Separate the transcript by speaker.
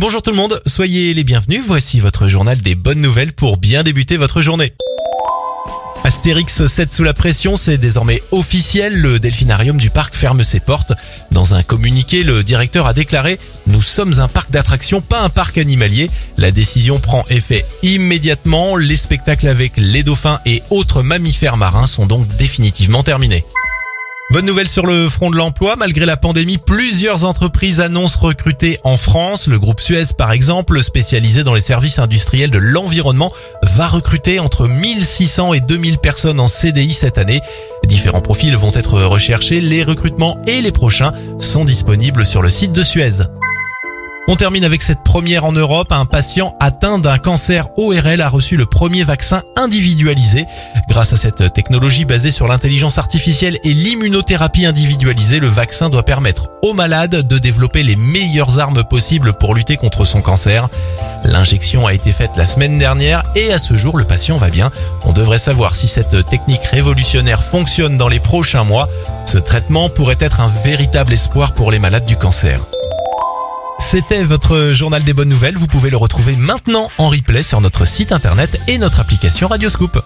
Speaker 1: Bonjour tout le monde, soyez les bienvenus, voici votre journal des bonnes nouvelles pour bien débuter votre journée. Astérix 7 sous la pression, c'est désormais officiel, le delphinarium du parc ferme ses portes. Dans un communiqué, le directeur a déclaré « Nous sommes un parc d'attractions, pas un parc animalier. La décision prend effet immédiatement, les spectacles avec les dauphins et autres mammifères marins sont donc définitivement terminés. » Bonne nouvelle sur le front de l'emploi, malgré la pandémie, plusieurs entreprises annoncent recruter en France. Le groupe Suez, par exemple, spécialisé dans les services industriels de l'environnement, va recruter entre 1600 et 2000 personnes en CDI cette année. Différents profils vont être recherchés, les recrutements et les prochains sont disponibles sur le site de Suez. On termine avec cette première en Europe. Un patient atteint d'un cancer ORL a reçu le premier vaccin individualisé. Grâce à cette technologie basée sur l'intelligence artificielle et l'immunothérapie individualisée, le vaccin doit permettre aux malades de développer les meilleures armes possibles pour lutter contre son cancer. L'injection a été faite la semaine dernière et à ce jour le patient va bien. On devrait savoir si cette technique révolutionnaire fonctionne dans les prochains mois. Ce traitement pourrait être un véritable espoir pour les malades du cancer. C'était votre journal des bonnes nouvelles. Vous pouvez le retrouver maintenant en replay sur notre site internet et notre application Radioscoop.